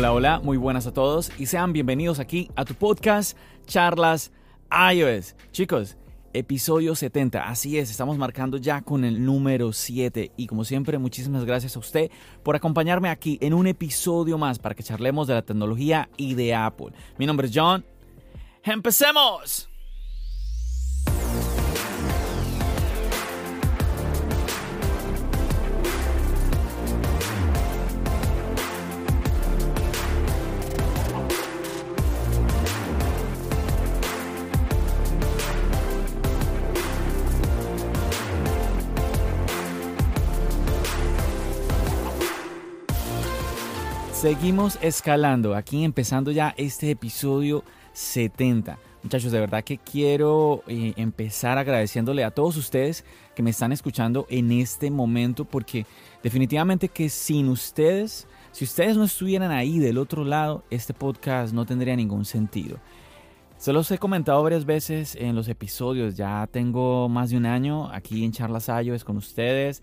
Hola, hola, muy buenas a todos y sean bienvenidos aquí a tu podcast Charlas iOS. Chicos, episodio 70, así es, estamos marcando ya con el número 7 y como siempre muchísimas gracias a usted por acompañarme aquí en un episodio más para que charlemos de la tecnología y de Apple. Mi nombre es John. ¡Empecemos! Seguimos escalando, aquí empezando ya este episodio 70. Muchachos, de verdad que quiero eh, empezar agradeciéndole a todos ustedes que me están escuchando en este momento, porque definitivamente que sin ustedes, si ustedes no estuvieran ahí del otro lado, este podcast no tendría ningún sentido. Se los he comentado varias veces en los episodios, ya tengo más de un año aquí en Charlas es con ustedes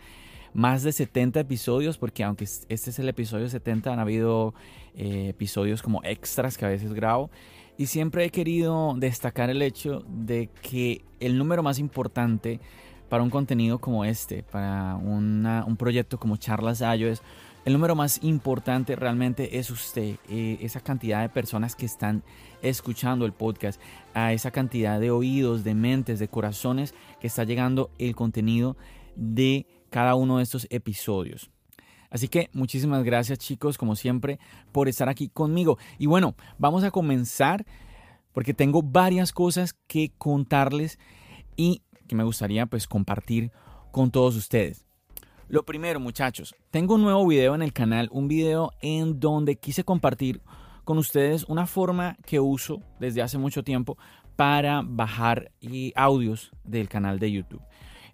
más de 70 episodios, porque aunque este es el episodio 70, han habido eh, episodios como extras que a veces grabo. Y siempre he querido destacar el hecho de que el número más importante para un contenido como este, para un proyecto como Charlas es el número más importante realmente es usted, eh, esa cantidad de personas que están escuchando el podcast, a esa cantidad de oídos, de mentes, de corazones que está llegando el contenido de cada uno de estos episodios. Así que muchísimas gracias chicos, como siempre, por estar aquí conmigo. Y bueno, vamos a comenzar porque tengo varias cosas que contarles y que me gustaría pues compartir con todos ustedes. Lo primero muchachos, tengo un nuevo video en el canal, un video en donde quise compartir con ustedes una forma que uso desde hace mucho tiempo para bajar audios del canal de YouTube.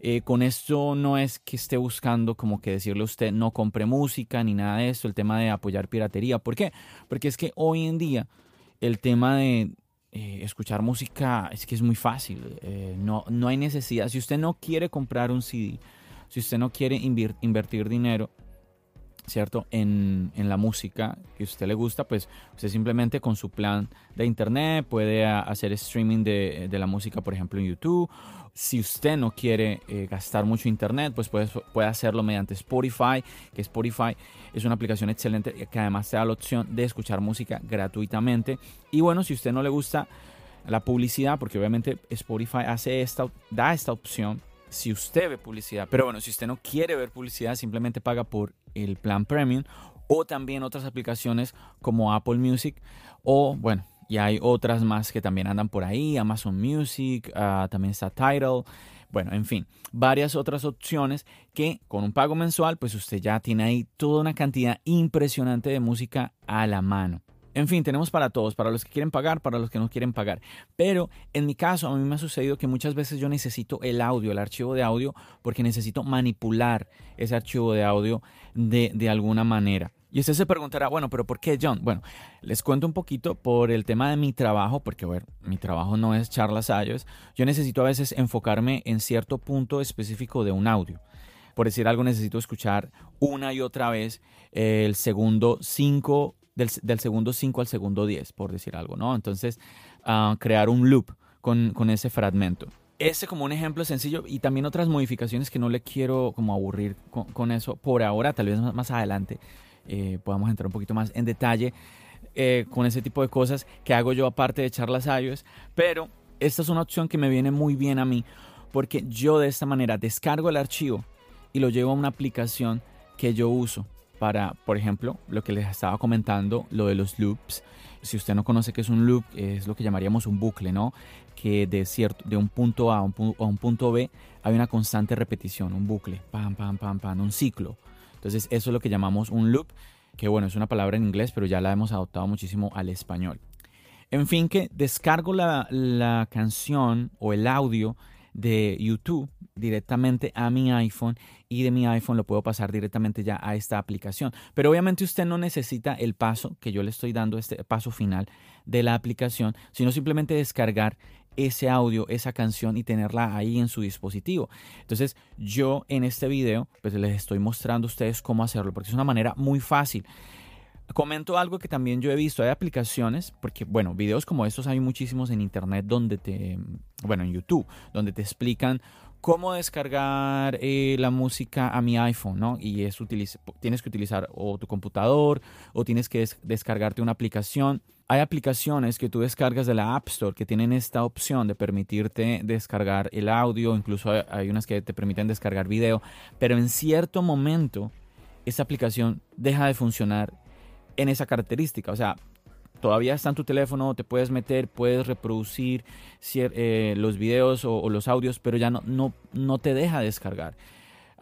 Eh, con esto no es que esté buscando como que decirle a usted no compre música ni nada de esto, el tema de apoyar piratería. ¿Por qué? Porque es que hoy en día el tema de eh, escuchar música es que es muy fácil. Eh, no, no hay necesidad. Si usted no quiere comprar un CD, si usted no quiere invertir dinero, ¿cierto? En, en, la música que usted le gusta, pues usted simplemente con su plan de internet puede hacer streaming de, de la música, por ejemplo, en YouTube si usted no quiere eh, gastar mucho internet, pues puede, puede, hacerlo mediante Spotify, que Spotify es una aplicación excelente que además te da la opción de escuchar música gratuitamente. Y bueno, si usted no le gusta la publicidad, porque obviamente Spotify hace esta, da esta opción si usted ve publicidad. Pero bueno, si usted no quiere ver publicidad, simplemente paga por el plan premium o también otras aplicaciones como Apple Music o bueno, y hay otras más que también andan por ahí, Amazon Music, ah, también está Tidal. Bueno, en fin, varias otras opciones que con un pago mensual, pues usted ya tiene ahí toda una cantidad impresionante de música a la mano. En fin, tenemos para todos, para los que quieren pagar, para los que no quieren pagar. Pero en mi caso, a mí me ha sucedido que muchas veces yo necesito el audio, el archivo de audio, porque necesito manipular ese archivo de audio de, alguna manera. Y usted se preguntará, bueno, pero ¿por qué John? Bueno, les cuento un poquito por el tema de mi trabajo, porque bueno, mi trabajo no es charlas iOS. Yo necesito a veces enfocarme en cierto punto específico de un audio. Por decir algo, necesito escuchar una y otra vez el segundo 5, del, segundo 5 al segundo 10, por decir algo, ¿no? Entonces, ah, crear un loop con, con ese fragmento ese como un ejemplo sencillo y también otras modificaciones que no le quiero como aburrir con, eso por ahora, tal vez más adelante eh, podamos entrar un poquito más en detalle eh, con ese tipo de cosas que hago yo aparte de charlas iOS, pero esta es una opción que me viene muy bien a mí porque yo de esta manera descargo el archivo y lo llevo a una aplicación que yo uso para, por ejemplo, lo que les estaba comentando, lo de los loops. Si usted no conoce qué es un loop, es lo que llamaríamos un bucle, ¿no? Que de, cierto, de un punto A a un, a un punto B hay una constante repetición, un bucle, pam, pam, pam, pam, un ciclo. Entonces eso es lo que llamamos un loop, que bueno, es una palabra en inglés, pero ya la hemos adoptado muchísimo al español. En fin, que descargo la, la canción o el audio de YouTube directamente a mi iPhone y de mi iPhone lo puedo pasar directamente ya a esta aplicación. Pero obviamente usted no necesita el paso que yo le estoy dando, este paso final de la aplicación, sino simplemente descargar ese audio, esa canción y tenerla ahí en su dispositivo. Entonces yo en este video pues les estoy mostrando a ustedes cómo hacerlo porque es una manera muy fácil. Comento algo que también yo he visto, hay aplicaciones, porque bueno, videos como estos hay muchísimos en internet donde te, bueno, en YouTube, donde te explican cómo descargar eh, la música a mi iPhone, ¿no? Y es tienes que utilizar o tu computador o tienes que descargarte una aplicación. Hay aplicaciones que tú descargas de la App Store que tienen esta opción de permitirte descargar el audio, incluso hay unas que te permiten descargar video, pero en cierto momento esta aplicación deja de funcionar en esa característica. O sea, todavía está en tu teléfono, te puedes meter, puedes reproducir eh, los videos o, los audios, pero ya no, no, no te deja descargar.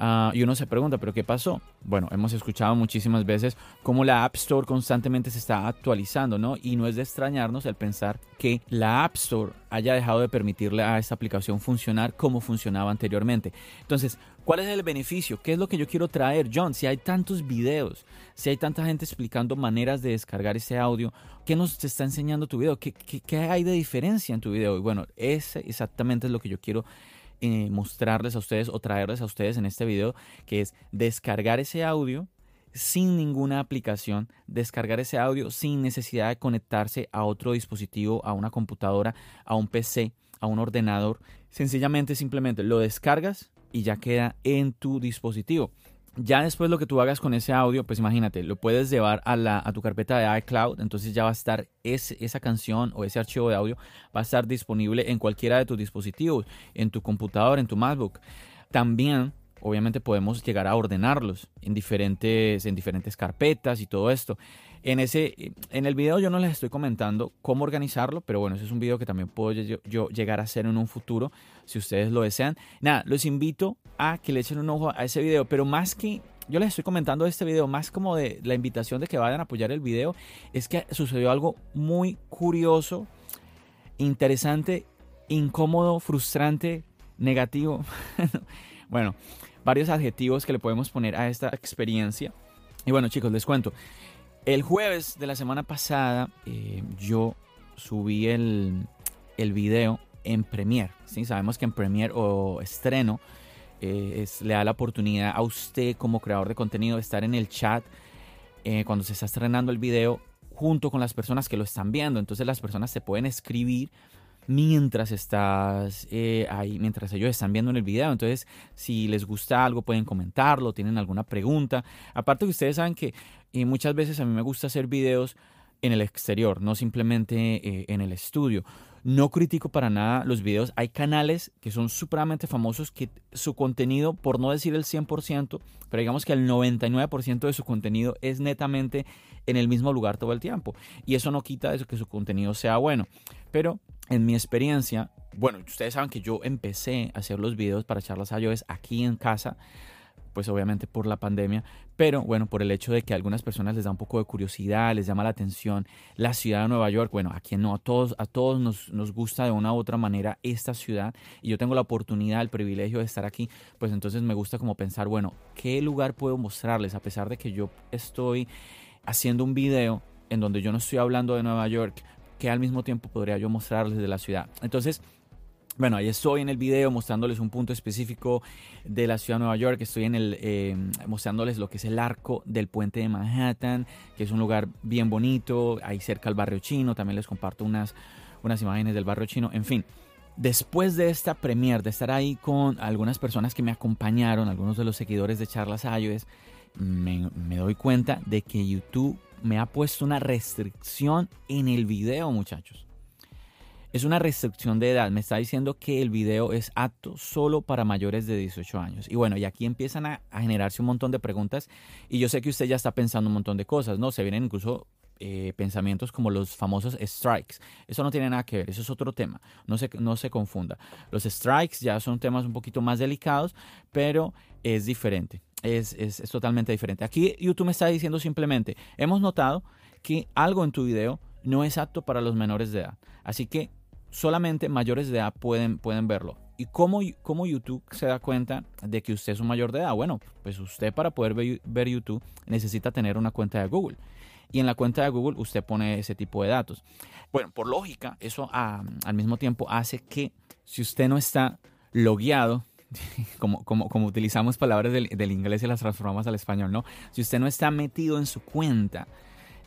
Ah, y uno se pregunta, ¿pero qué pasó? Bueno, hemos escuchado muchísimas veces cómo la App Store constantemente se está actualizando, ¿no? Y no es de extrañarnos el pensar que la App Store haya dejado de permitirle a esta aplicación funcionar como funcionaba anteriormente. Entonces, ¿cuál es el beneficio? ¿Qué es lo que yo quiero traer, John? Si hay tantos videos, si hay tanta gente explicando maneras de descargar ese audio, ¿qué nos está enseñando tu video? ¿Qué, hay de diferencia en tu video? Y bueno, ese exactamente es lo que yo quiero eh, mostrarles a ustedes o traerles a ustedes en este video, que es descargar ese audio sin ninguna aplicación, descargar ese audio sin necesidad de conectarse a otro dispositivo, a una computadora, a un PC, a un ordenador. Sencillamente, simplemente lo descargas y ya queda en tu dispositivo. Ya después lo que tú hagas con ese audio, pues imagínate, lo puedes llevar a, la, a tu carpeta de iCloud, entonces ya va a estar esa canción o ese archivo de audio, va a estar disponible en cualquiera de tus dispositivos, en tu computador, en tu MacBook. También, obviamente, podemos llegar a ordenarlos en diferentes, en diferentes carpetas y todo esto. En, ese, en el video yo no les estoy comentando cómo organizarlo, pero bueno, ese es un video que también puedo yo, llegar a hacer en un futuro, si ustedes lo desean. Nada, los invito a que le echen un ojo a ese video, pero más que yo les estoy comentando este video, más como de la invitación de que vayan a apoyar el video, es que sucedió algo muy curioso, interesante, incómodo, frustrante, negativo. bueno, varios adjetivos que le podemos poner a esta experiencia. Y bueno, chicos, les cuento. El jueves de la semana pasada eh, yo subí el, el, video en Premiere. ¿sí? Sabemos que en Premiere o estreno eh, es, le da la oportunidad a usted como creador de contenido de estar en el chat eh, cuando se está estrenando el video junto con las personas que lo están viendo. Entonces las personas se pueden escribir mientras estás ahí, mientras ellos están viendo en el video. Entonces, si les gusta algo, pueden comentarlo, tienen alguna pregunta. Aparte que ustedes saben que y muchas veces a mí me gusta hacer videos en el exterior, no simplemente eh, en el estudio. No critico para nada los videos. Hay canales que son supremamente famosos que su contenido, por no decir el 100%, pero digamos que el 99% de su contenido es netamente en el mismo lugar todo el tiempo. Y eso no quita eso que su contenido sea bueno. Pero en mi experiencia, bueno, ustedes saben que yo empecé a hacer los videos para charlas iOS aquí en casa pues obviamente por la pandemia, pero bueno, por el hecho de que a algunas personas les da un poco de curiosidad, les llama la atención la ciudad de Nueva York, bueno, a quien no, a todos, a todos nos, nos gusta de una u otra manera esta ciudad y yo tengo la oportunidad, el privilegio de estar aquí, pues entonces me gusta como pensar, bueno, ¿qué lugar puedo mostrarles? A pesar de que yo estoy haciendo un video en donde yo no estoy hablando de Nueva York, que al mismo tiempo podría yo mostrarles de la ciudad. Entonces, bueno, ahí estoy en el video mostrándoles un punto específico de la ciudad de Nueva York. Estoy en el eh, mostrándoles lo que es el arco del puente de Manhattan, que es un lugar bien bonito, ahí cerca al barrio chino. También les comparto unas, unas imágenes del barrio chino. En fin, después de esta premiere, de estar ahí con algunas personas que me acompañaron, algunos de los seguidores de Charlas iOS, me doy cuenta de que YouTube me ha puesto una restricción en el video, muchachos. es una restricción de edad. Me está diciendo que el video es apto solo para mayores de 18 años. Y bueno, y aquí empiezan a, generarse un montón de preguntas. Y yo sé que usted ya está pensando un montón de cosas, ¿no? Se vienen incluso eh, pensamientos como los famosos strikes. Eso no tiene nada que ver, eso es otro tema. No se, no se confunda. Los strikes ya son temas un poquito más delicados, pero es diferente. Es, es, es totalmente diferente. Aquí YouTube me está diciendo simplemente, hemos notado que algo en tu video no es apto para los menores de edad. Así que solamente mayores de edad pueden, pueden verlo. ¿Y cómo, cómo, YouTube se da cuenta de que usted es un mayor de edad? Bueno, pues usted para poder ver, YouTube necesita tener una cuenta de Google. Y en la cuenta de Google usted pone ese tipo de datos. Bueno, por lógica, eso al mismo tiempo hace que si usted no está logueado, como, como, como utilizamos palabras del, inglés y las transformamos al español, ¿no? Si usted no está metido en su cuenta,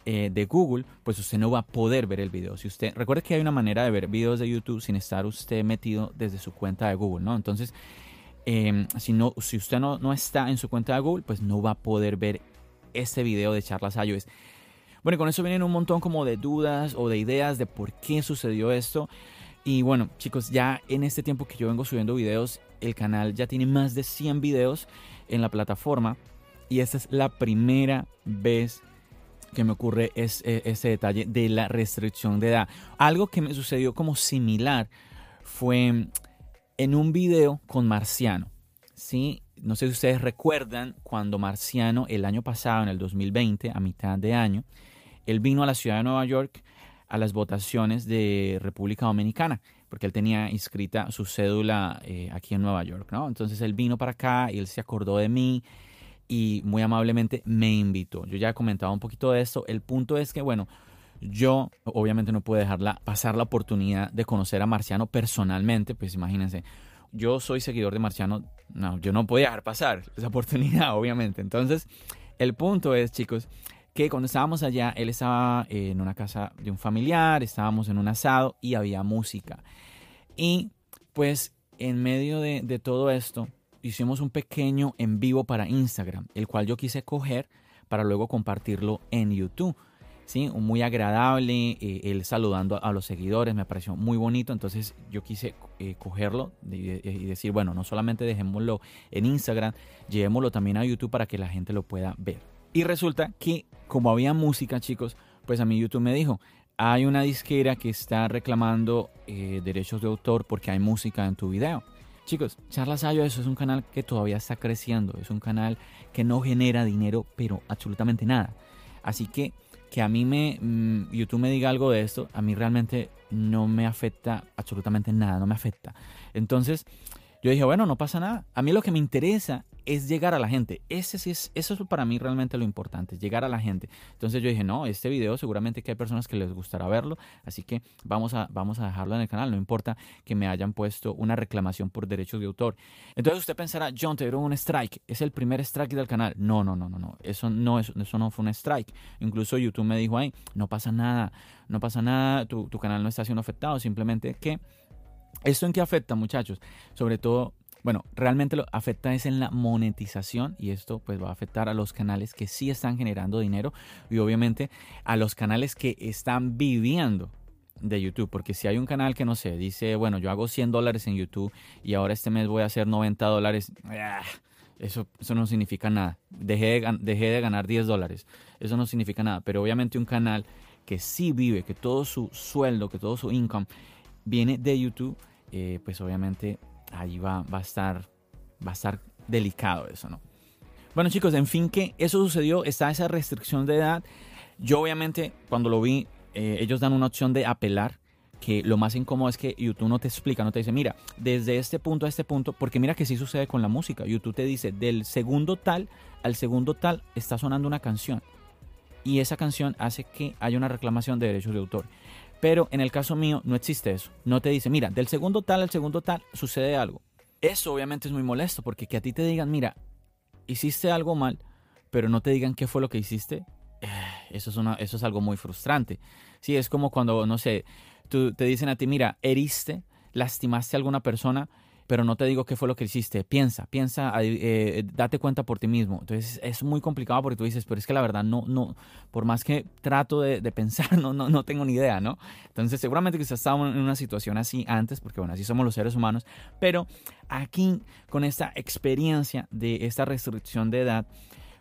eh, de Google, pues usted no va a poder ver el video. Si usted recuerde que hay una manera de ver videos de YouTube sin estar usted metido desde su cuenta de Google, ¿no? Entonces, em, si, no, si usted no, no está en su cuenta de Google, pues no va a poder ver este video de charlas iOS. Bueno, con eso vienen un montón como de dudas o de ideas de por qué sucedió esto. Y bueno, chicos, ya en este tiempo que yo vengo subiendo videos, el canal ya tiene más de 100 videos en la plataforma. Y esta es la primera vez que me ocurre es e, ese detalle de la restricción de edad. Algo que me sucedió como similar fue en un video con Marciano. ¿sí? No sé si ustedes recuerdan cuando Marciano el año pasado, en el 2020, a mitad de año, él vino a la ciudad de Nueva York a las votaciones de República Dominicana, porque él tenía inscrita su cédula eh, aquí en Nueva York, ¿no? Entonces él vino para acá y él se acordó de mí y muy amablemente me invitó. Yo ya he comentado un poquito de esto. El punto es que, bueno, yo obviamente no puedo dejarla pasar la oportunidad de conocer a Marciano personalmente, pues imagínense, yo soy seguidor de Marciano, no, yo no podía dejar pasar esa oportunidad, obviamente. Entonces, el punto es, chicos, que cuando estábamos allá, él estaba en una casa de un familiar, estábamos en un asado y había música. Y pues en medio de, de todo esto, hicimos un pequeño en vivo para Instagram, el cual yo quise coger para luego compartirlo en YouTube. ¿sí? Muy agradable, eh, él saludando a los seguidores, me pareció muy bonito, entonces yo quise eh, cogerlo y, decir, bueno, no solamente dejémoslo en Instagram, llevémoslo también a YouTube para que la gente lo pueda ver. Y resulta que como había música, chicos, pues a mí YouTube me dijo, hay una disquera que está reclamando eh, derechos de autor porque hay música en tu video. Chicos, Charlas eso es un canal que todavía está creciendo, es un canal que no genera dinero, pero absolutamente nada. Así que que a mí me mm, YouTube me diga algo de esto, a mí realmente no me afecta absolutamente nada, no me afecta. Entonces, yo dije, bueno, no pasa nada. A mí lo que me interesa es llegar a la gente. Ese sí es, eso es para mí realmente lo importante, llegar a la gente. Entonces yo dije, no, este video seguramente que hay personas que les gustará verlo, así que vamos a, vamos a dejarlo en el canal, no importa que me hayan puesto una reclamación por derechos de autor. Entonces usted pensará, John, te dieron un strike, es el primer strike del canal. No, no, no, no, no, eso no, eso, no fue un strike. Incluso YouTube me dijo, ay, no pasa nada, no pasa nada, tu, tu canal no está siendo afectado, simplemente que... ¿Esto en qué afecta, muchachos? Sobre todo bueno, realmente lo afecta es en la monetización y esto pues va a afectar a los canales que sí están generando dinero y obviamente a los canales que están viviendo de YouTube, porque si hay un canal que no sé, dice, bueno, yo hago 100 dólares en YouTube y ahora este mes voy a hacer 90 dólares, ah, eso, eso no significa nada. Dejé de, dejé de ganar 10 dólares, eso no significa nada, pero obviamente un canal que sí vive, que todo su sueldo, que todo su income viene de YouTube, eh, pues obviamente ahí va, va, a estar, va a estar delicado eso, ¿no? Bueno chicos, en fin que eso sucedió, está esa restricción de edad. Yo obviamente cuando lo vi, eh, ellos dan una opción de apelar, que lo más incómodo es que YouTube no te explica, no te dice, mira, desde este punto a este punto, porque mira que sí sucede con la música. YouTube te dice, del segundo tal al segundo tal está sonando una canción. Y esa canción hace que haya una reclamación de derechos de autor. Pero en el caso mío no existe eso. No te dice, mira, del segundo tal al segundo tal sucede algo. Eso obviamente es muy molesto porque que a ti te digan, mira, hiciste algo mal, pero no te digan qué fue lo que hiciste, eh, eso es, algo muy frustrante. Sí, es como cuando, no sé, tú, te dicen a ti, mira, heriste, lastimaste a alguna persona pero no te digo qué fue lo que hiciste. Piensa, piensa, eh, date cuenta por ti mismo. Entonces es muy complicado porque tú dices, pero es que la verdad no, no, por más que trato de, pensar, no, no, no tengo ni idea, ¿no? Entonces seguramente que estado en una situación así antes, porque bueno, así somos los seres humanos, pero aquí con esta experiencia de esta restricción de edad,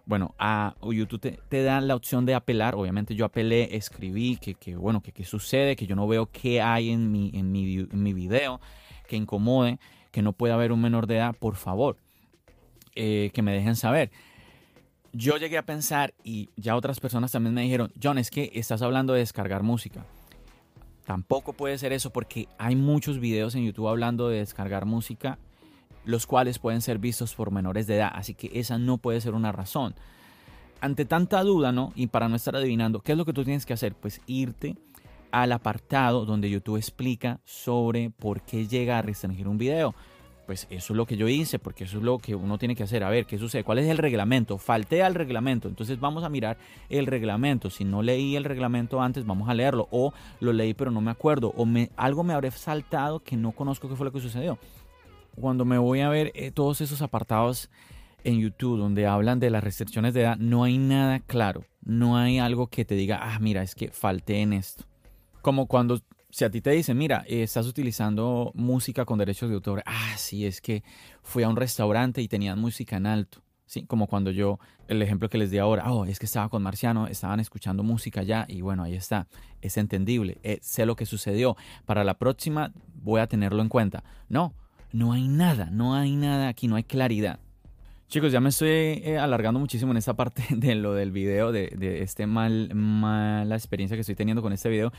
bueno, a YouTube te, da la opción de apelar. Obviamente yo apelé, escribí que, que bueno, que qué sucede, que yo no veo qué hay en mi, en mi, en mi video que incomode que no pueda haber un menor de edad, por favor, eh, que me dejen saber. Yo llegué a pensar, y ya otras personas también me dijeron, John, es que estás hablando de descargar música. Tampoco puede ser eso porque hay muchos videos en YouTube hablando de descargar música, los cuales pueden ser vistos por menores de edad, así que esa no puede ser una razón. Ante tanta duda, ¿no? Y para no estar adivinando, ¿qué es lo que tú tienes que hacer? Pues irte al apartado donde YouTube explica sobre por qué llega a restringir un video. Pues eso es lo que yo hice, porque eso es lo que uno tiene que hacer. A ver, ¿qué sucede? ¿Cuál es el reglamento? Falté al reglamento. Entonces vamos a mirar el reglamento. Si no leí el reglamento antes, vamos a leerlo. O lo leí pero no me acuerdo. O algo me habré saltado que no conozco qué fue lo que sucedió. Cuando me voy a ver eh, todos esos apartados en YouTube donde hablan de las restricciones de edad, no hay nada claro. No hay algo que te diga, ah, mira, es que falté en esto. Como cuando, si a ti te dicen, mira, estás utilizando música con derechos de autor. Ah, sí, es que fui a un restaurante y tenían música en alto. Sí, como cuando yo, el ejemplo que les di ahora, oh, es que estaba con Marciano, estaban escuchando música ya y bueno, ahí está, es entendible, eh, sé lo que sucedió, para la próxima voy a tenerlo en cuenta. No, no hay nada, no hay nada aquí, no hay claridad. Chicos, ya me estoy eh, alargando muchísimo en esta parte de lo del video, de, de este mal, mala experiencia que estoy teniendo con este video.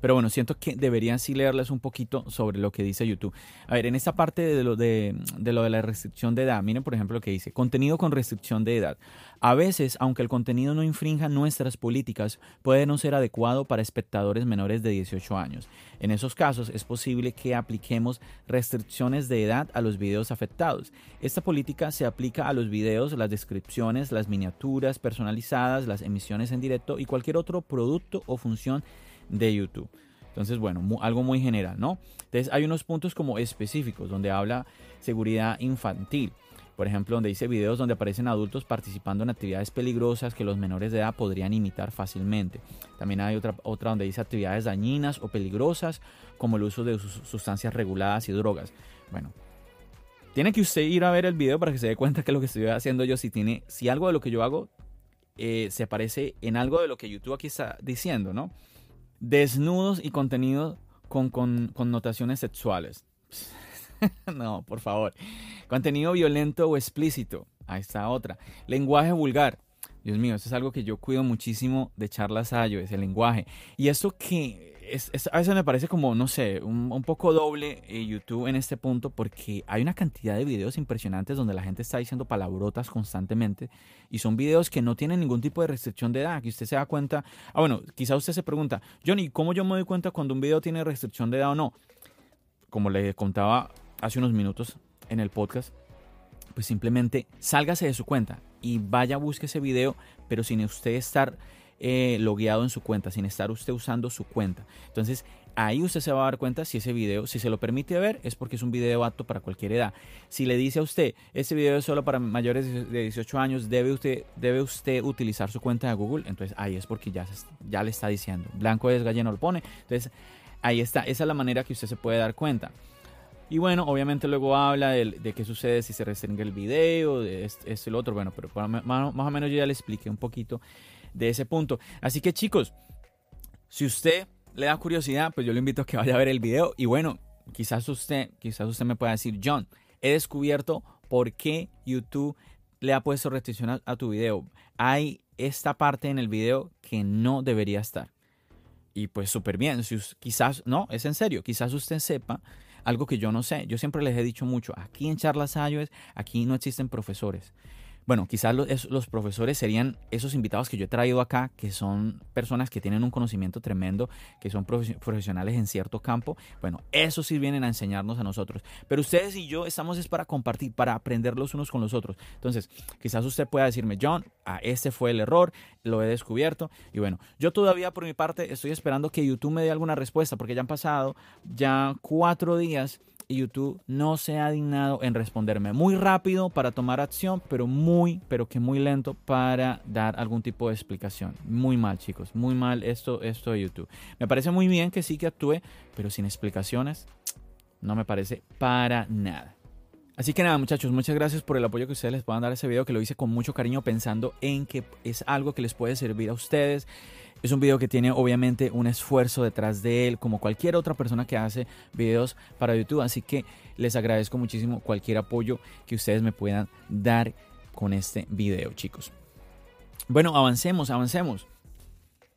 Pero bueno, siento que deberían sí leerles un poquito sobre lo que dice YouTube. A ver, en esta parte de lo de, lo de la restricción de edad, miren por ejemplo lo que dice, contenido con restricción de edad. A veces, aunque el contenido no infrinja nuestras políticas, puede no ser adecuado para espectadores menores de 18 años. En esos casos es posible que apliquemos restricciones de edad a los videos afectados. Esta política se aplica a los videos, las descripciones, las miniaturas personalizadas, las emisiones en directo y cualquier otro producto o función de YouTube. Entonces, bueno, algo muy general, ¿no? Entonces, hay unos puntos como específicos donde habla seguridad infantil. Por ejemplo, donde dice videos donde aparecen adultos participando en actividades peligrosas que los menores de edad podrían imitar fácilmente. También hay otra, otra donde dice actividades dañinas o peligrosas como el uso de sustancias reguladas y drogas. Bueno, tiene que usted ir a ver el video para que se dé cuenta que lo que estoy haciendo yo, si, tiene, si algo de lo que yo hago eh, se parece en algo de lo que YouTube aquí está diciendo, ¿no? Desnudos y contenido con, connotaciones sexuales. no, por favor. Contenido violento o explícito. Ahí está otra. Lenguaje vulgar. Dios mío, eso es algo que yo cuido muchísimo de charlas Ayo, es el lenguaje. Y esto que a veces me parece como, no sé, un, poco doble eh, YouTube en este punto porque hay una cantidad de videos impresionantes donde la gente está diciendo palabrotas constantemente y son videos que no tienen ningún tipo de restricción de edad, que usted se da cuenta. Ah, bueno, quizá usted se pregunta, Johnny, ¿cómo yo me doy cuenta cuando un video tiene restricción de edad o no? Como le contaba hace unos minutos en el podcast, pues simplemente sálgase de su cuenta y vaya, busque ese video, pero sin usted estar eh, logueado en su cuenta, sin estar usted usando su cuenta. Entonces, ahí usted se va a dar cuenta si ese video, si se lo permite ver, es porque es un video apto para cualquier edad. Si le dice a usted, este video es solo para mayores de 18 años, debe usted, debe usted utilizar su cuenta de Google, entonces ahí es porque ya, ya le está diciendo. Blanco es galleno, lo pone. Entonces, ahí está. Esa es la manera que usted se puede dar cuenta. Y bueno, obviamente luego habla de, qué sucede si se restringe el video, de esto y lo otro. Bueno, pero más, más o menos yo ya le expliqué un poquito de ese punto. Así que chicos, si usted le da curiosidad, pues yo le invito a que vaya a ver el video y bueno, quizás usted, quizás usted me pueda decir, John, he descubierto por qué YouTube le ha puesto restricción a, tu video. Hay esta parte en el video que no debería estar. Y pues súper bien, quizás, no, es en serio, quizás usted sepa algo que yo no sé. Yo siempre les he dicho mucho, aquí en Charlas iOS, aquí no existen profesores. Bueno, quizás los, profesores serían esos invitados que yo he traído acá, que son personas que tienen un conocimiento tremendo, que son profesionales en cierto campo. Bueno, esos sí vienen a enseñarnos a nosotros. Pero ustedes y yo estamos es para compartir, para aprender los unos con los otros. Entonces, quizás usted pueda decirme, John, ah, este fue el error, lo he descubierto. Y bueno, yo todavía por mi parte estoy esperando que YouTube me dé alguna respuesta, porque ya han pasado ya cuatro días YouTube no se ha dignado en responderme. Muy rápido para tomar acción, pero muy, pero que muy lento para dar algún tipo de explicación. Muy mal, chicos, muy mal esto, esto de YouTube. Me parece muy bien que sí que actúe, pero sin explicaciones no me parece para nada. Así que nada, muchachos, muchas gracias por el apoyo que ustedes les puedan dar a ese video, que lo hice con mucho cariño pensando en que es algo que les puede servir a ustedes. Es un video que tiene obviamente un esfuerzo detrás de él, como cualquier otra persona que hace videos para YouTube. Así que les agradezco muchísimo cualquier apoyo que ustedes me puedan dar con este video, chicos. Bueno, avancemos, avancemos.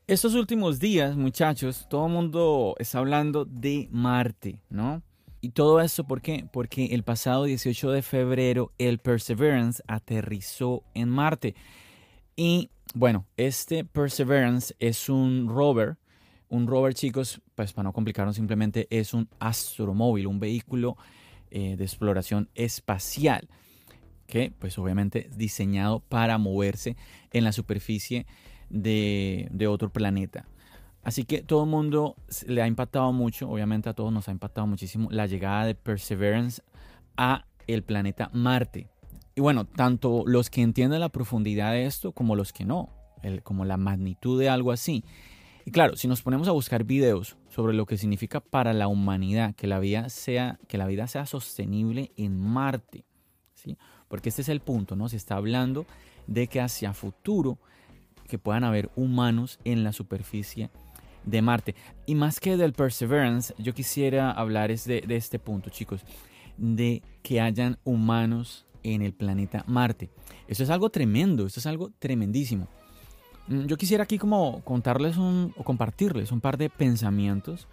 Estos últimos días, muchachos, todo el mundo está hablando de Marte, ¿no? Y todo esto, ¿por qué? Porque el pasado 18 de febrero el Perseverance aterrizó en Marte. Y bueno, este Perseverance es un rover. Un rover, chicos, pues para no complicarnos, simplemente es un astromóvil, un vehículo eh, de exploración espacial que pues obviamente es diseñado para moverse en la superficie de, de otro planeta. Así que todo el mundo le ha impactado mucho, obviamente a todos nos ha impactado muchísimo la llegada de Perseverance a el planeta Marte. Y bueno, tanto los que entienden la profundidad de esto como los que no, como la magnitud de algo así. Y claro, si nos ponemos a buscar videos sobre lo que significa para la humanidad que la vida sea, que la vida sea sostenible en Marte, ¿sí? porque este es el punto, ¿no? Se está hablando de que hacia futuro que puedan haber humanos en la superficie de Marte. Y más que del Perseverance, yo quisiera hablar de, de este punto, chicos, de que hayan humanos en el planeta Marte. Eso es algo tremendo, esto es algo tremendísimo. Mm, yo quisiera aquí como contarles o compartirles un par de pensamientos,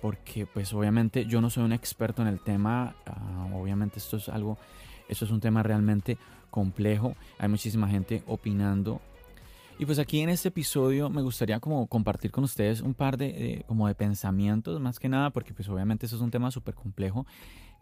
porque pues obviamente yo no soy un experto en el tema, obviamente esto es algo, esto es un tema realmente complejo, hay muchísima gente opinando y pues aquí en este episodio me gustaría como compartir con ustedes un par de, como de pensamientos, más que nada, porque pues obviamente eso es un tema súper complejo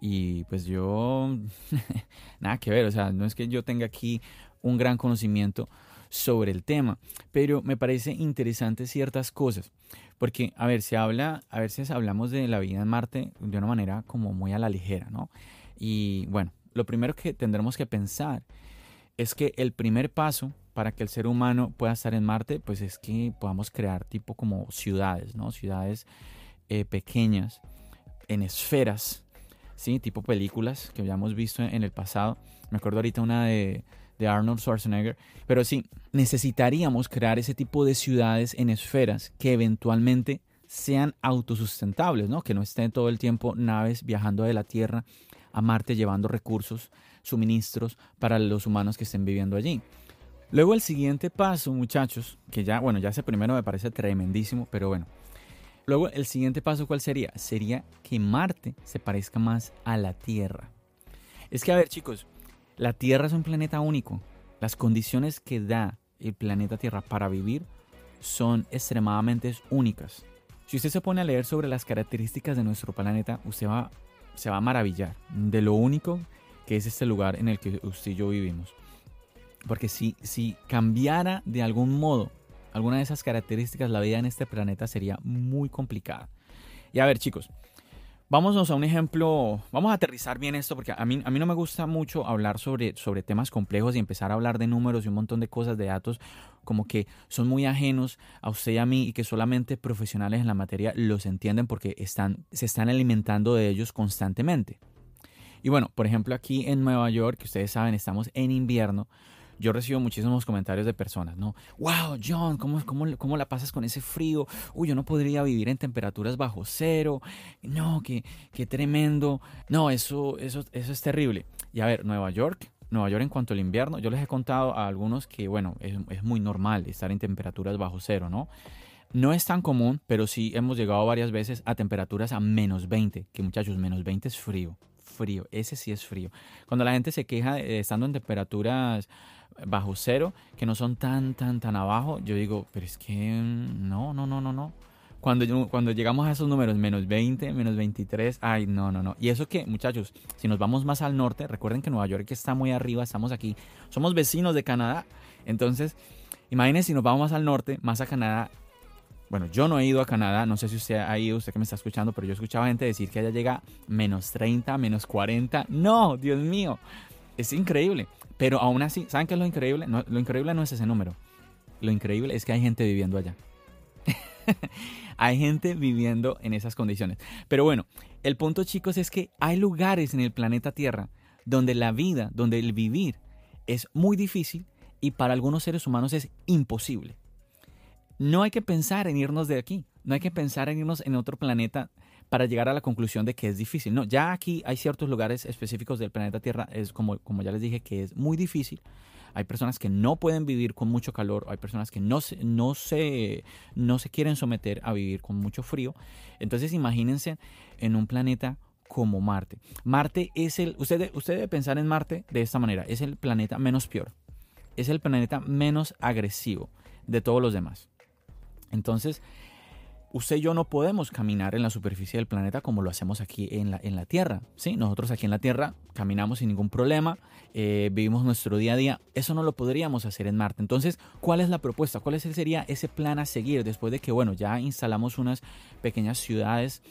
y pues yo, nada que ver, o sea, no es que yo tenga aquí un gran conocimiento sobre el tema, pero me parece interesante ciertas cosas, porque a ver, se habla, a hablamos de la vida en Marte de una manera como muy a la ligera, ¿no? Y bueno, lo primero que tendremos que pensar es que el primer paso para que el ser humano pueda estar en Marte, pues es que podamos crear tipo como ciudades, ¿no? Ciudades eh, pequeñas, en esferas, ¿sí? Tipo películas que habíamos visto en el pasado. Me acuerdo ahorita una de, de Arnold Schwarzenegger. Pero sí, necesitaríamos crear ese tipo de ciudades en esferas que eventualmente sean autosustentables, ¿no? Que no estén todo el tiempo naves viajando de la Tierra a Marte llevando recursos, suministros para los humanos que estén viviendo allí. Luego el siguiente paso, muchachos, que ya, bueno, ya ese primero me parece tremendísimo, pero bueno. Luego el siguiente paso, ¿cuál sería? Sería que Marte se parezca más a la Tierra. Es que, a ver, chicos, la Tierra es un planeta único. Las condiciones que da el planeta Tierra para vivir son extremadamente únicas. Si usted se pone a leer sobre las características de nuestro planeta, usted va, se va a maravillar de lo único que es este lugar en el que usted y yo vivimos. Porque si, si cambiara de algún modo alguna de esas características, la vida en este planeta sería muy complicada. Y a ver, chicos, vámonos a un ejemplo. Vamos a aterrizar bien esto porque a mí, a mí no me gusta mucho hablar sobre, sobre temas complejos y empezar a hablar de números y un montón de cosas, de datos, como que son muy ajenos a usted y a mí y que solamente profesionales en la materia los entienden porque están, se están alimentando de ellos constantemente. Y bueno, por ejemplo, aquí en Nueva York, que ustedes saben, estamos en invierno yo recibo muchísimos comentarios de personas, ¿no? Wow, John, ¿cómo, cómo, cómo la pasas con ese frío? Uy, yo no podría vivir en temperaturas bajo cero. No, qué, qué tremendo. No, eso, eso, eso es terrible. Y a ver, Nueva York, Nueva York en cuanto al invierno, yo les he contado a algunos que, bueno, es, es muy normal estar en temperaturas bajo cero, ¿no? No es tan común, pero sí hemos llegado varias veces a temperaturas a menos 20, que muchachos, menos 20 es frío, frío, ese sí es frío. Cuando la gente se queja estando en temperaturas bajo cero, que no son tan, tan, tan abajo, yo digo, pero es que no, no, no, no, no. Cuando, cuando llegamos a esos números, menos 20, menos 23, ay, no, no, no. Y eso que, muchachos, si nos vamos más al norte, recuerden que Nueva York está muy arriba, estamos aquí, somos vecinos de Canadá. Entonces, imagínense si nos vamos más al norte, más a Canadá, bueno, yo no he ido a Canadá, no sé si usted ha ido, usted que me está escuchando, pero yo he escuchado gente decir que allá llega menos 30, menos 40. No, Dios mío, es increíble. Pero aún así, ¿saben qué es lo increíble? lo increíble no es ese número. Lo increíble es que hay gente viviendo allá. hay gente viviendo en esas condiciones. Pero bueno, el punto chicos es que hay lugares en el planeta Tierra donde la vida, donde el vivir es muy difícil y para algunos seres humanos es imposible. No hay que pensar en irnos de aquí, no hay que pensar en irnos en otro planeta para llegar a la conclusión de que es difícil. No, ya aquí hay ciertos lugares específicos del planeta Tierra, es como, como ya les dije, que es muy difícil. Hay personas que no pueden vivir con mucho calor, hay personas que no se, no se, no se quieren someter a vivir con mucho frío. Entonces imagínense en un planeta como Marte. Marte es el, usted, usted debe pensar en Marte de esta manera, es el planeta menos peor, es el planeta menos agresivo de todos los demás. Entonces, usted y yo no podemos caminar en la superficie del planeta como lo hacemos aquí en la, en la Tierra. ¿sí? Nosotros aquí en la Tierra caminamos sin ningún problema, eh, vivimos nuestro día a día. Eso no lo podríamos hacer en Marte. Entonces, ¿cuál es la propuesta? ¿Cuál sería ese plan a seguir después de que, bueno, ya instalamos unas pequeñas ciudades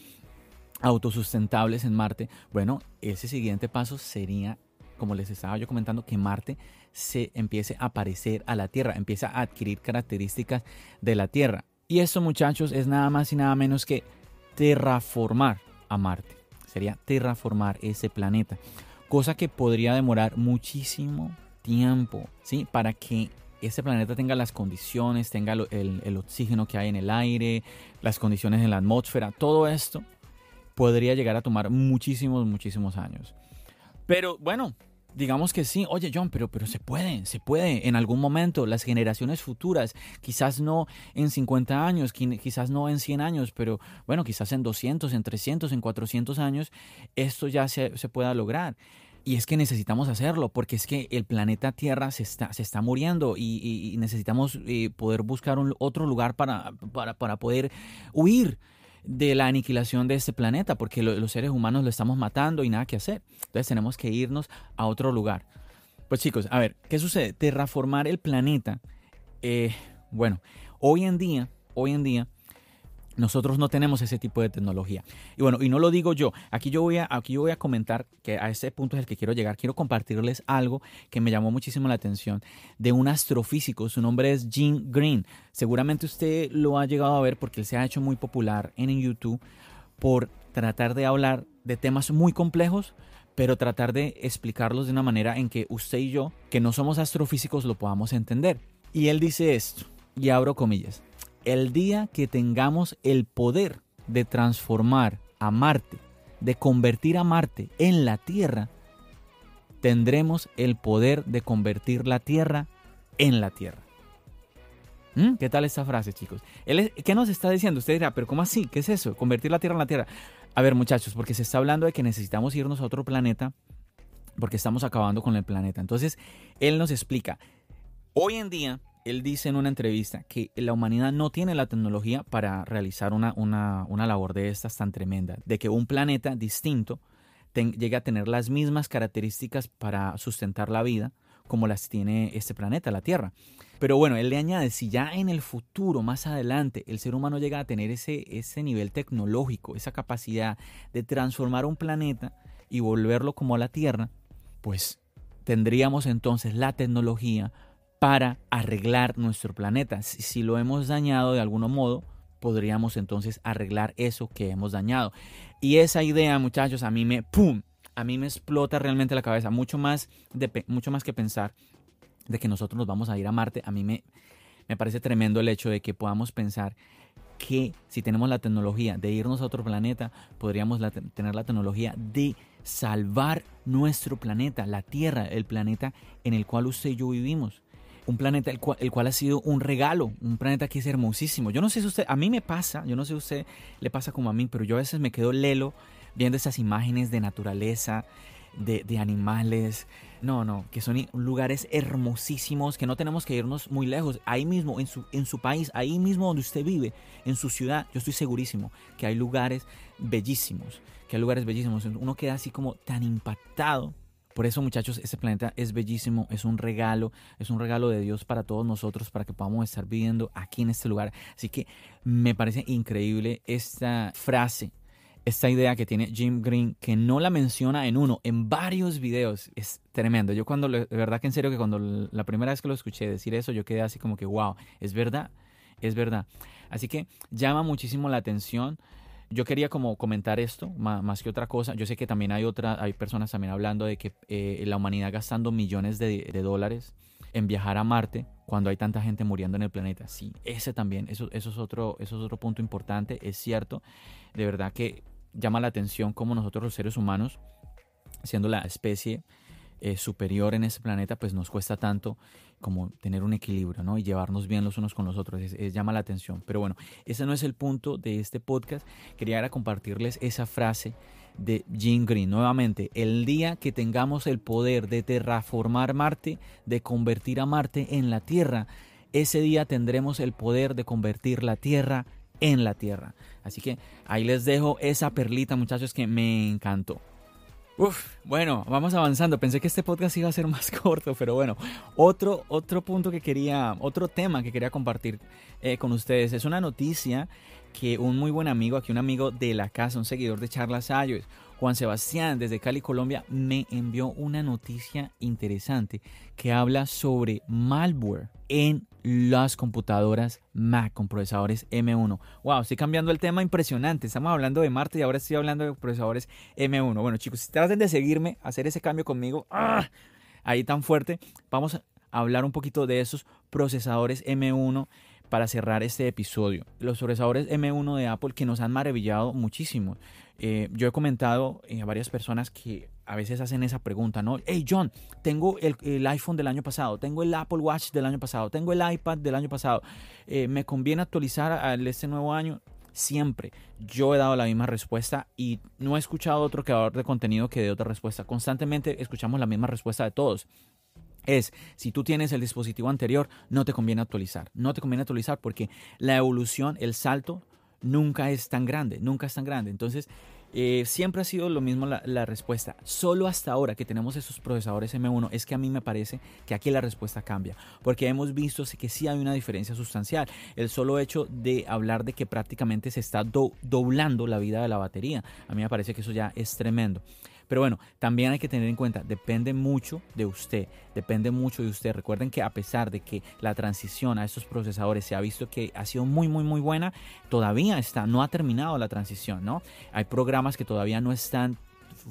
autosustentables en Marte? Bueno, ese siguiente paso sería, como les estaba yo comentando, que Marte se empiece a parecer a la Tierra, empieza a adquirir características de la Tierra. Y esto, muchachos, es nada más y nada menos que terraformar a Marte. Sería terraformar ese planeta. Cosa que podría demorar muchísimo tiempo, ¿sí? Para que ese planeta tenga las condiciones, tenga el, el oxígeno que hay en el aire, las condiciones en la atmósfera, todo esto podría llegar a tomar muchísimos, muchísimos años. Pero bueno, digamos que sí, oye John, pero, pero se puede, se puede en algún momento, las generaciones futuras, quizás no en 50 años, quizás no en 100 años, pero bueno, quizás en 200, en 300, en 400 años, esto ya se, pueda lograr. Y es que necesitamos hacerlo, porque es que el planeta Tierra se está, se está muriendo y, necesitamos eh, poder buscar otro lugar para, para, para poder huir de la aniquilación de este planeta, porque los seres humanos lo estamos matando y nada que hacer. Entonces tenemos que irnos a otro lugar. Pues chicos, a ver, ¿qué sucede? Terraformar el planeta. Eh, bueno, hoy en día, hoy en día, nosotros no tenemos ese tipo de tecnología. Y bueno, y no lo digo yo. Aquí yo voy a, aquí yo voy a comentar que a ese punto es el que quiero llegar. Quiero compartirles algo que me llamó muchísimo la atención de un astrofísico. Su nombre es Gene Green. Seguramente usted lo ha llegado a ver porque él se ha hecho muy popular en YouTube por tratar de hablar de temas muy complejos, pero tratar de explicarlos de una manera en que usted y yo, que no somos astrofísicos, lo podamos entender. Y él dice esto, y abro comillas el día que tengamos el poder de transformar a Marte, de convertir a Marte en la Tierra, tendremos el poder de convertir la Tierra en la Tierra. ¿Mm? ¿Qué tal esta frase, chicos? ¿Qué nos está diciendo? Usted dirá, pero ¿cómo así? ¿Qué es eso? Convertir la Tierra en la Tierra. A ver, muchachos, porque se está hablando de que necesitamos irnos a otro planeta porque estamos acabando con el planeta. Entonces, él nos explica, hoy en día él dice en una entrevista que la humanidad no tiene la tecnología para realizar una, una, labor de estas tan tremenda, de que un planeta distinto llegue a tener las mismas características para sustentar la vida como las tiene este planeta, la Tierra. Pero bueno, él le añade, si ya en el futuro, más adelante, el ser humano llega a tener ese, ese nivel tecnológico, esa capacidad de transformar un planeta y volverlo como la Tierra, pues tendríamos entonces la tecnología para arreglar nuestro planeta. Si, lo hemos dañado de algún modo, podríamos entonces arreglar eso que hemos dañado. Y esa idea, muchachos, a mí me, ¡pum! A mí me explota realmente la cabeza, mucho más, de, mucho más que pensar de que nosotros nos vamos a ir a Marte. A mí me, me parece tremendo el hecho de que podamos pensar que si tenemos la tecnología de irnos a otro planeta, podríamos tener la tecnología de salvar nuestro planeta, la Tierra, el planeta en el cual usted y yo vivimos un planeta el cual, ha sido un regalo, un planeta que es hermosísimo. Yo no sé si usted, a mí me pasa, yo no sé si usted le pasa como a mí, pero yo a veces me quedo lelo viendo esas imágenes de naturaleza, de, animales, no, no, que son lugares hermosísimos, que no tenemos que irnos muy lejos. Ahí mismo, en su, en su país, ahí mismo donde usted vive, en su ciudad, yo estoy segurísimo que hay lugares bellísimos, que hay lugares bellísimos. Uno queda así como tan impactado Por eso, muchachos, este planeta es bellísimo, es un regalo, es un regalo de Dios para todos nosotros, para que podamos estar viviendo aquí en este lugar. Así que me parece increíble esta frase, esta idea que tiene Jim Green, que no la menciona en uno, en varios videos. Es tremendo. Yo cuando, de verdad que en serio, que cuando la primera vez que lo escuché decir eso, yo quedé así como que, wow, es verdad, es verdad. Así que llama muchísimo la atención yo quería como comentar esto más, que otra cosa. Yo sé que también hay otra, hay personas también hablando de que eh, la humanidad gastando millones de, dólares en viajar a Marte cuando hay tanta gente muriendo en el planeta. Sí, ese también, eso, eso, es otro, eso es otro punto importante, es cierto. De verdad que llama la atención cómo nosotros los seres humanos, siendo la especie eh, superior en ese planeta, pues nos cuesta tanto como tener un equilibrio, ¿no? Y llevarnos bien los unos con los otros, es, llama la atención. Pero bueno, ese no es el punto de este podcast. Quería compartirles esa frase de Jim Green. Nuevamente, el día que tengamos el poder de terraformar Marte, de convertir a Marte en la Tierra, ese día tendremos el poder de convertir la Tierra en la Tierra. Así que ahí les dejo esa perlita, muchachos, que me encantó. Bueno, vamos avanzando. Pensé que este podcast iba a ser más corto, pero bueno, otro, otro punto que quería, otro tema que quería compartir eh, con ustedes es una noticia que un muy buen amigo, aquí un amigo de la casa, un seguidor de Charlas Ayos, Juan Sebastián desde Cali, Colombia, me envió una noticia interesante que habla sobre malware en las computadoras Mac con procesadores M1. Wow, estoy cambiando el tema impresionante. Estamos hablando de Marte y ahora estoy hablando de procesadores M1. Bueno, chicos, si traten de seguirme, hacer ese cambio conmigo, ¡ah! ahí tan fuerte, vamos a hablar un poquito de esos procesadores M1 para cerrar este episodio. Los procesadores M1 de Apple que nos han maravillado muchísimo. Eh, yo he comentado a varias personas que a veces hacen esa pregunta, ¿no? Hey John, tengo el, iPhone del año pasado, tengo el Apple Watch del año pasado, tengo el iPad del año pasado, eh, ¿me conviene actualizar a este nuevo año? Siempre yo he dado la misma respuesta y no he escuchado otro creador de contenido que dé otra respuesta. Constantemente escuchamos la misma respuesta de todos es si tú tienes el dispositivo anterior, no te conviene actualizar. No te conviene actualizar porque la evolución, el salto, nunca es tan grande, nunca es tan grande. Entonces, eh, siempre ha sido lo mismo la, la, respuesta. Solo hasta ahora que tenemos esos procesadores M1 es que a mí me parece que aquí la respuesta cambia. Porque hemos visto que sí hay una diferencia sustancial. El solo hecho de hablar de que prácticamente se está doblando la vida de la batería. A mí me parece que eso ya es tremendo. Pero bueno, también hay que tener en cuenta, depende mucho de usted, depende mucho de usted. Recuerden que a pesar de que la transición a estos procesadores se ha visto que ha sido muy, muy, muy buena, todavía está, no ha terminado la transición, ¿no? Hay programas que todavía no están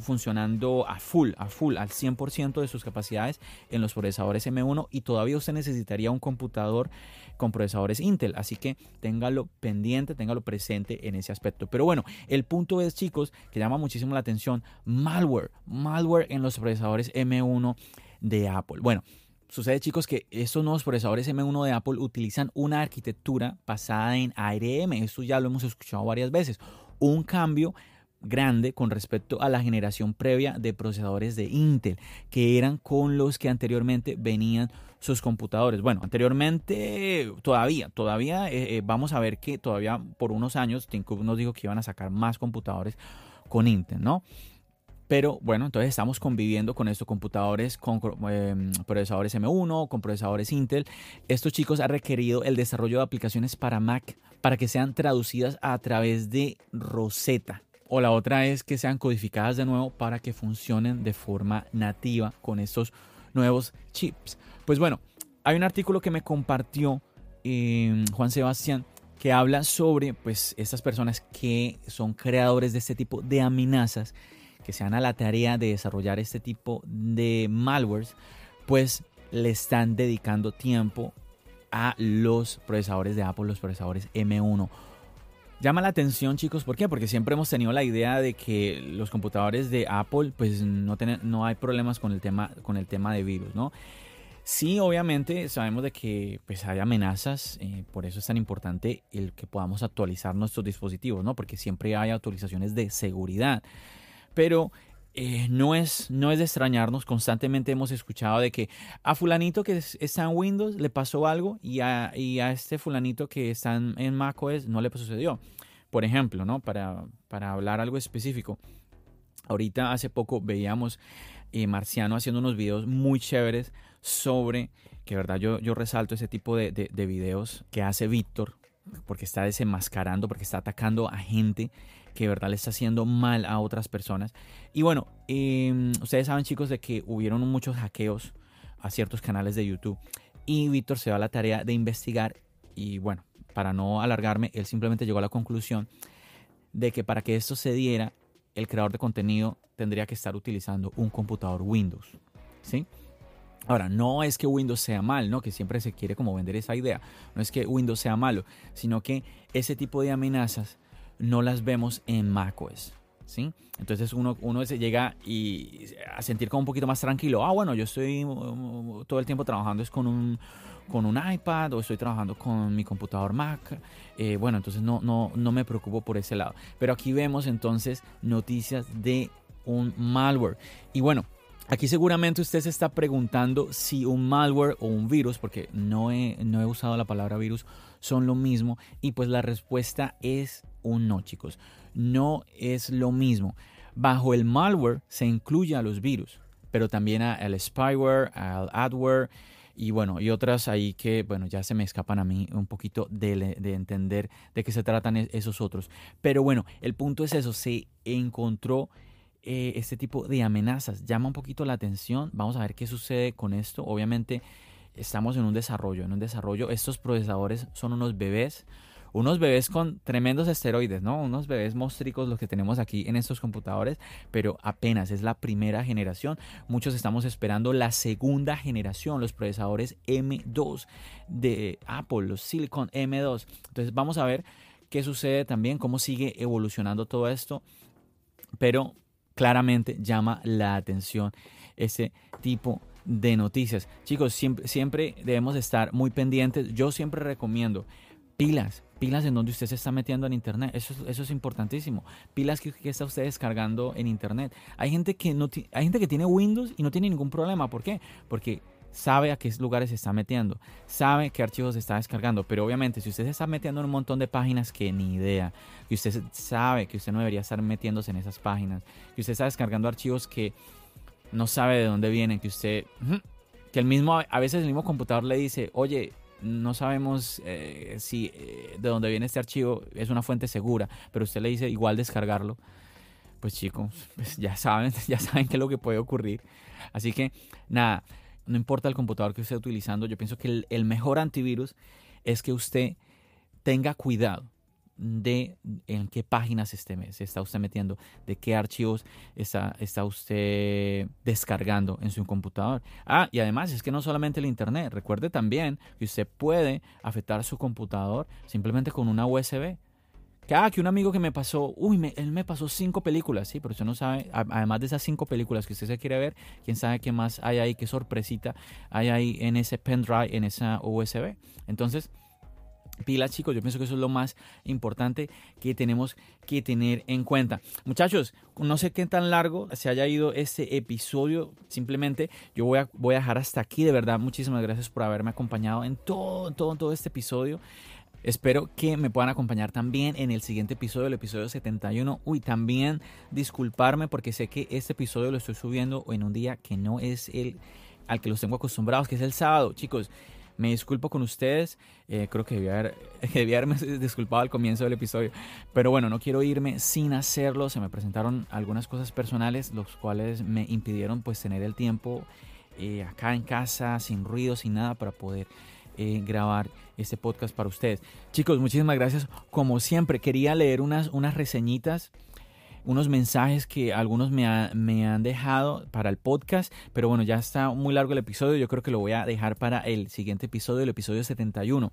funcionando a full, a full, al 100% de sus capacidades en los procesadores M1 y todavía usted necesitaría un computador con procesadores Intel, así que téngalo pendiente, téngalo presente en ese aspecto. Pero bueno, el punto es, chicos, que llama muchísimo la atención, malware, malware en los procesadores M1 de Apple. Bueno, Sucede chicos que estos nuevos procesadores M1 de Apple utilizan una arquitectura basada en ARM. Esto ya lo hemos escuchado varias veces. Un cambio grande con respecto a la generación previa de procesadores de Intel, que eran con los que anteriormente venían sus computadores. Bueno, anteriormente todavía, todavía eh, eh, vamos a ver que todavía por unos años Tim nos dijo que iban a sacar más computadores con Intel, ¿no? Pero bueno, entonces estamos conviviendo con estos computadores con em, procesadores M1, con procesadores Intel. Estos chicos han requerido el desarrollo de aplicaciones para Mac para que sean traducidas a través de Rosetta o la otra es que sean codificadas de nuevo para que funcionen de forma nativa con estos nuevos chips. Pues bueno, hay un artículo que me compartió eh, Juan Sebastián que habla sobre pues estas personas que son creadores de este tipo de amenazas que se dan a la tarea de desarrollar este tipo de malwares pues le están dedicando tiempo a los procesadores de Apple, los procesadores M1 Llama la atención, chicos, ¿por qué? Porque siempre hemos tenido la idea de que los computadores de Apple, pues no, no hay problemas con el tema, con el tema de virus, ¿no? Sí, obviamente sabemos de que pues, hay amenazas, eh, por eso es tan importante el que podamos actualizar nuestros dispositivos, ¿no? Porque siempre hay actualizaciones de seguridad. Pero eh, no, es, no es de extrañarnos, constantemente hemos escuchado de que a fulanito que está en Windows le pasó algo y a, y a este fulanito que está en, macOS no le sucedió. Por ejemplo, ¿no? Para, para hablar algo específico. Ahorita hace poco veíamos eh, Marciano haciendo unos videos muy chéveres sobre, que verdad yo, yo resalto ese tipo de, de, videos que hace Víctor, porque está desenmascarando, porque está atacando a gente que verdad le está haciendo mal a otras personas. Y bueno, em, ustedes saben chicos de que hubieron muchos hackeos a ciertos canales de YouTube y Víctor se va a la tarea de investigar y bueno, para no alargarme, él simplemente llegó a la conclusión de que para que esto se diera, el creador de contenido tendría que estar utilizando un computador Windows. ¿Sí? Ahora, no es que Windows sea mal, ¿no? Que siempre se quiere como vender esa idea. No es que Windows sea malo, sino que ese tipo de amenazas no las vemos en macOS. ¿Sí? Entonces uno, uno se llega y a sentir como un poquito más tranquilo. Ah, bueno, yo estoy uh, todo el tiempo trabajando es con un, con un iPad o estoy trabajando con mi computador Mac. Eh, bueno, entonces no, no, no me preocupo por ese lado. Pero aquí vemos entonces noticias de un malware. Y bueno, Aquí seguramente usted se está preguntando si un malware o un virus, porque no he, no he usado la palabra virus, son lo mismo. Y pues la respuesta es un no, chicos. No es lo mismo. Bajo el malware se incluye a los virus, pero también al spyware, al adware y bueno, y otras ahí que, bueno, ya se me escapan a mí un poquito de, de, entender de qué se tratan e, esos otros. Pero bueno, el punto es eso, se encontró eh, este tipo de amenazas. Llama un poquito la atención. Vamos a ver qué sucede con esto. Obviamente estamos en un desarrollo, en un desarrollo. Estos procesadores son unos bebés, unos bebés con tremendos esteroides, ¿no? Unos bebés monstruos los que tenemos aquí en estos computadores, pero apenas es la primera generación. Muchos estamos esperando la segunda generación, los procesadores M2 de Apple, los Silicon M2. Entonces vamos a ver qué sucede también, cómo sigue evolucionando todo esto. Pero claramente llama la atención ese tipo de noticias. Chicos, siempre, siempre debemos estar muy pendientes. Yo siempre recomiendo pilas, pilas en donde usted se está metiendo en internet. Eso, eso es importantísimo. Pilas que, está usted descargando en internet. Hay gente que no hay gente que tiene Windows y no tiene ningún problema. ¿Por qué? Porque sabe a qué lugares se está metiendo, sabe qué archivos se está descargando, pero obviamente si usted se está metiendo en un montón de páginas que ni idea, que usted sabe que usted no debería estar metiéndose en esas páginas, que usted está descargando archivos que no sabe de dónde vienen, que usted, que el mismo, a veces el mismo computador le dice, oye, no sabemos eh, si eh, de dónde viene este archivo es una fuente segura, pero usted le dice igual descargarlo. Pues chicos, pues ya saben, ya saben qué es lo que puede ocurrir. Así que nada, no importa el computador que esté utilizando, yo pienso que el, mejor antivirus es que usted tenga cuidado de en qué páginas se está usted metiendo, de qué archivos está, está usted descargando en su computador. Ah, y además es que no solamente el Internet, recuerde también que usted puede afectar su computador simplemente con una USB. Que, ah, que un amigo que me pasó, uy, él me pasó cinco películas, sí, pero usted no sabe, además de esas cinco películas que usted se quiere ver, quién sabe qué más hay ahí, qué sorpresita hay ahí en ese pendrive, en esa USB. Entonces, pilas chicos, yo pienso que eso es lo más importante que tenemos que tener en cuenta. Muchachos, no sé qué tan largo se haya ido este episodio, simplemente yo voy a, voy a dejar hasta aquí, de verdad, muchísimas gracias por haberme acompañado en todo, todo, todo este episodio. Espero que me puedan acompañar también en el siguiente episodio, el episodio 71. Uy, también disculparme porque sé que este episodio lo estoy subiendo en un día que no es el al que los tengo acostumbrados, que es el sábado. Chicos, me disculpo con ustedes. Eh, creo que debía, haber, debía haberme disculpado al comienzo del episodio. Pero bueno, no quiero irme sin hacerlo. Se me presentaron algunas cosas personales, los cuales me impidieron pues tener el tiempo eh, acá en casa, sin ruido, sin nada, para poder eh, grabar este podcast para ustedes. Chicos, muchísimas gracias. Como siempre, quería leer unas, unas reseñitas unos mensajes que algunos me, me, han dejado para el podcast, pero bueno, ya está muy largo el episodio, yo creo que lo voy a dejar para el siguiente episodio, el episodio 71.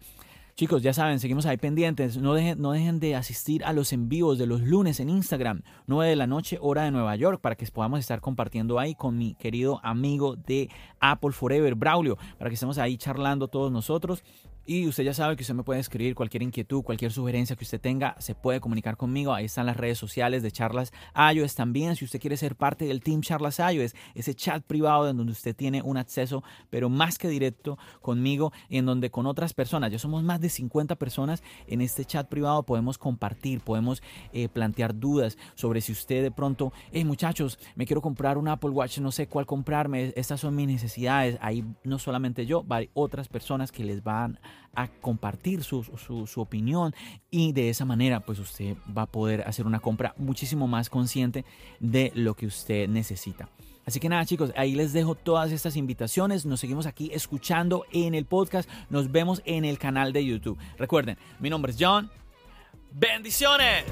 Chicos, ya saben, seguimos ahí pendientes. No dejen, no dejen de asistir a los envíos de los lunes en Instagram, 9 de la noche, hora de Nueva York, para que podamos estar compartiendo ahí con mi querido amigo de Apple Forever, Braulio, para que estemos ahí charlando todos nosotros. Y usted ya sabe que usted me puede escribir cualquier inquietud, cualquier sugerencia que usted tenga, se puede comunicar conmigo. Ahí están las redes sociales de Charlas iOS también. Si usted quiere ser parte del Team Charlas iOS, ese chat privado en donde usted tiene un acceso, pero más que directo conmigo, en donde con otras personas, ya somos más de 50 personas en este chat privado, podemos compartir, podemos eh, plantear dudas sobre si usted de pronto, hey muchachos, me quiero comprar un Apple Watch, no sé cuál comprarme, estas son mis necesidades. Ahí no solamente yo, hay otras personas que les van a compartir su, su, opinión y de esa manera pues usted va a poder hacer una compra muchísimo más consciente de lo que usted necesita. Así que nada chicos, ahí les dejo todas estas invitaciones. Nos seguimos aquí escuchando en el podcast. Nos vemos en el canal de YouTube. Recuerden, mi nombre es John. Bendiciones.